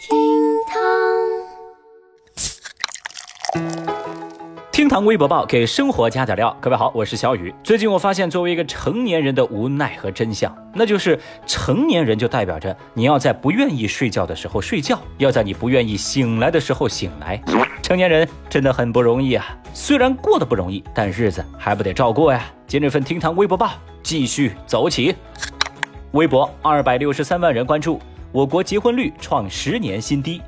厅堂厅堂微博报给生活加点料。各位好，我是小雨。最近我发现，作为一个成年人的无奈和真相，那就是成年人就代表着你要在不愿意睡觉的时候睡觉，要在你不愿意醒来的时候醒来。成年人真的很不容易啊！虽然过得不容易，但日子还不得照过呀。今日份厅堂微博报继续走起。微博二百六十三万人关注，我国结婚率创十年新低。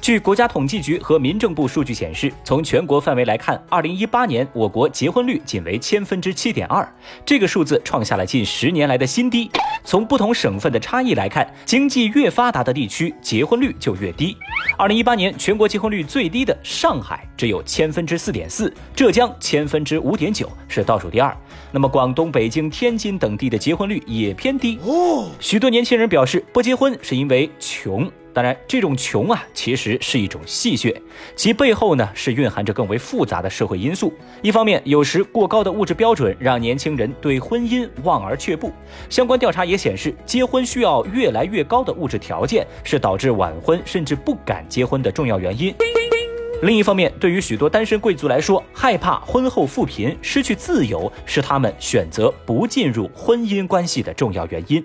据国家统计局和民政部数据显示，从全国范围来看，二零一八年我国结婚率仅为千分之七点二，这个数字创下了近十年来的新低。从不同省份的差异来看，经济越发达的地区结婚率就越低。二零一八年全国结婚率最低的上海只有千分之四点四，浙江千分之五点九，是倒数第二。那么广东、北京、天津等地的结婚率也偏低。哦，许多年轻人表示不结婚是因为穷。当然，这种穷啊，其实是一种戏谑，其背后呢是蕴含着更为复杂的社会因素。一方面，有时过高的物质标准让年轻人对婚姻望而却步。相关调查也显示，结婚需要越来越高的物质条件，是导致晚婚甚至不敢结婚的重要原因。另一方面，对于许多单身贵族来说，害怕婚后富贫、失去自由，是他们选择不进入婚姻关系的重要原因。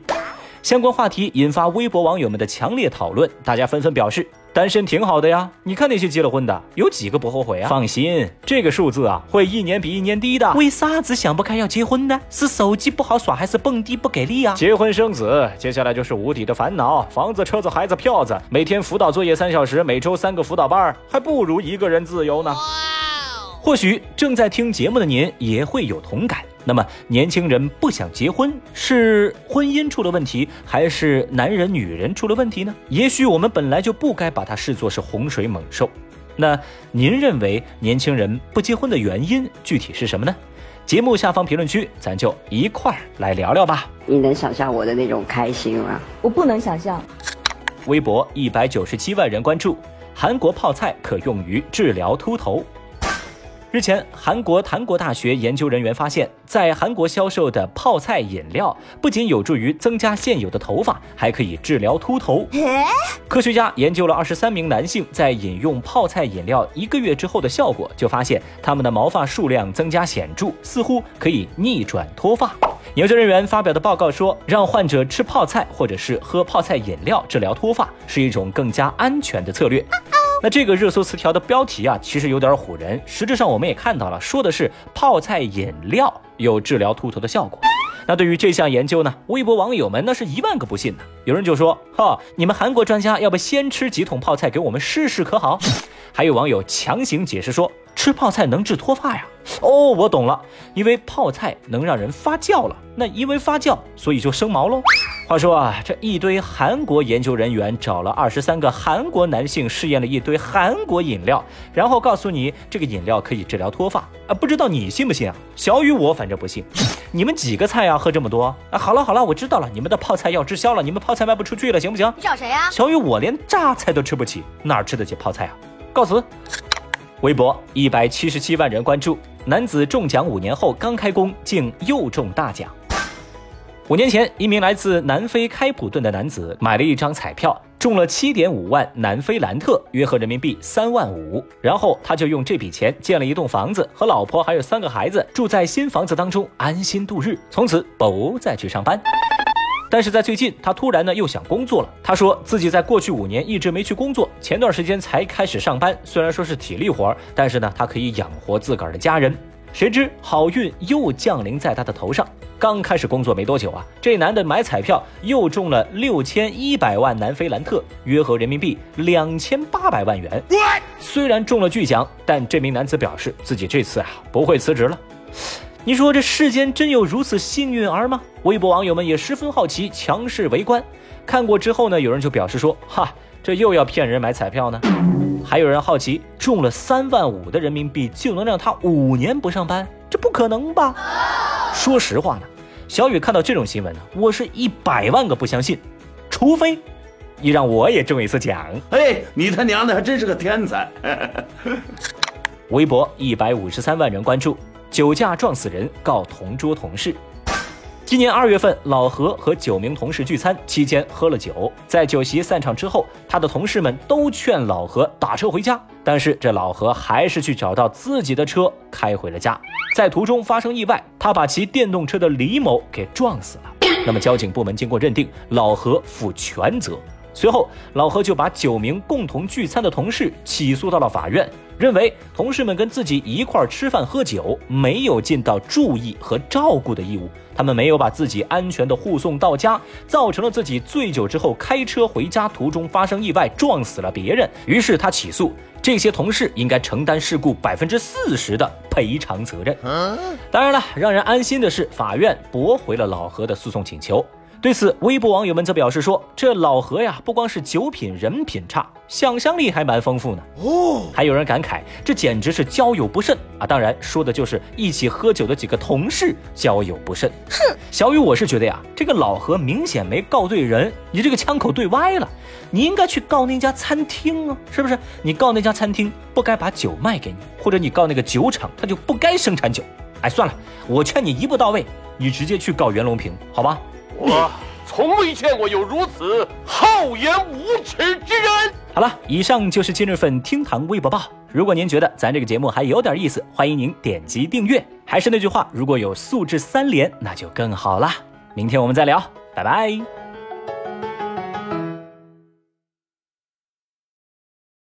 相关话题引发微博网友们的强烈讨论，大家纷纷表示单身挺好的呀。你看那些结了婚的，有几个不后悔啊？放心，这个数字啊会一年比一年低的。为啥子想不开要结婚呢？是手机不好耍，还是蹦迪不给力啊？结婚生子，接下来就是无底的烦恼：房子、车子、孩子、票子，每天辅导作业三小时，每周三个辅导班，还不如一个人自由呢。或许正在听节目的您也会有同感。那么，年轻人不想结婚，是婚姻出了问题，还是男人女人出了问题呢？也许我们本来就不该把它视作是洪水猛兽。那您认为年轻人不结婚的原因具体是什么呢？节目下方评论区，咱就一块儿来聊聊吧。你能想象我的那种开心吗？我不能想象。微博一百九十七万人关注，韩国泡菜可用于治疗秃头。日前，韩国檀国大学研究人员发现，在韩国销售的泡菜饮料不仅有助于增加现有的头发，还可以治疗秃头。科学家研究了二十三名男性在饮用泡菜饮料一个月之后的效果，就发现他们的毛发数量增加显著，似乎可以逆转脱发。研究人员发表的报告说，让患者吃泡菜或者是喝泡菜饮料治疗脱发，是一种更加安全的策略。那这个热搜词条的标题啊，其实有点唬人。实质上我们也看到了，说的是泡菜饮料有治疗秃头的效果。那对于这项研究呢，微博网友们那是一万个不信呢。有人就说：哈，你们韩国专家要不先吃几桶泡菜给我们试试可好？还有网友强行解释说，吃泡菜能治脱发呀。哦，我懂了，因为泡菜能让人发酵了，那因为发酵，所以就生毛喽。话说啊，这一堆韩国研究人员找了二十三个韩国男性试验了一堆韩国饮料，然后告诉你这个饮料可以治疗脱发啊，不知道你信不信啊？小雨我反正不信。你们几个菜呀？喝这么多啊？好了好了，我知道了，你们的泡菜要滞销了，你们泡菜卖不出去了，行不行？你找谁呀？小雨我连榨菜都吃不起，哪吃得起泡菜啊？告辞。微博一百七十七万人关注。男子中奖五年后刚开工，竟又中大奖。五年前，一名来自南非开普敦的男子买了一张彩票，中了七点五万南非兰特，约合人民币三万五。然后他就用这笔钱建了一栋房子，和老婆还有三个孩子住在新房子当中，安心度日，从此不再去上班。但是在最近，他突然呢又想工作了。他说自己在过去五年一直没去工作，前段时间才开始上班。虽然说是体力活，但是呢，他可以养活自个儿的家人。谁知好运又降临在他的头上。刚开始工作没多久啊，这男的买彩票又中了六千一百万南非兰特，约合人民币两千八百万元。虽然中了巨奖，但这名男子表示自己这次啊不会辞职了。你说这世间真有如此幸运儿吗？微博网友们也十分好奇，强势围观。看过之后呢，有人就表示说：“哈，这又要骗人买彩票呢。”还有人好奇，中了三万五的人民币就能让他五年不上班？这不可能吧？说实话呢，小雨看到这种新闻呢，我是一百万个不相信。除非你让我也中一次奖。哎，你他娘的还真是个天才！微博一百五十三万人关注。酒驾撞死人，告同桌同事。今年二月份，老何和九名同事聚餐期间喝了酒，在酒席散场之后，他的同事们都劝老何打车回家，但是这老何还是去找到自己的车开回了家。在途中发生意外，他把骑电动车的李某给撞死了。那么交警部门经过认定，老何负全责。随后，老何就把九名共同聚餐的同事起诉到了法院，认为同事们跟自己一块吃饭喝酒，没有尽到注意和照顾的义务，他们没有把自己安全的护送到家，造成了自己醉酒之后开车回家途中发生意外，撞死了别人。于是他起诉这些同事应该承担事故百分之四十的赔偿责任。当然了，让人安心的是，法院驳回了老何的诉讼请求。对此，微博网友们则表示说：“这老何呀，不光是酒品人品差，想象力还蛮丰富呢。”哦，还有人感慨，这简直是交友不慎啊！当然，说的就是一起喝酒的几个同事交友不慎。哼，小雨，我是觉得呀，这个老何明显没告对人，你这个枪口对歪了，你应该去告那家餐厅啊，是不是？你告那家餐厅不该把酒卖给你，或者你告那个酒厂，他就不该生产酒。哎，算了，我劝你一步到位，你直接去告袁隆平，好吧？我从未见过有如此厚颜无耻之人。好了，以上就是今日份厅堂微博报。如果您觉得咱这个节目还有点意思，欢迎您点击订阅。还是那句话，如果有素质三连，那就更好了。明天我们再聊，拜拜。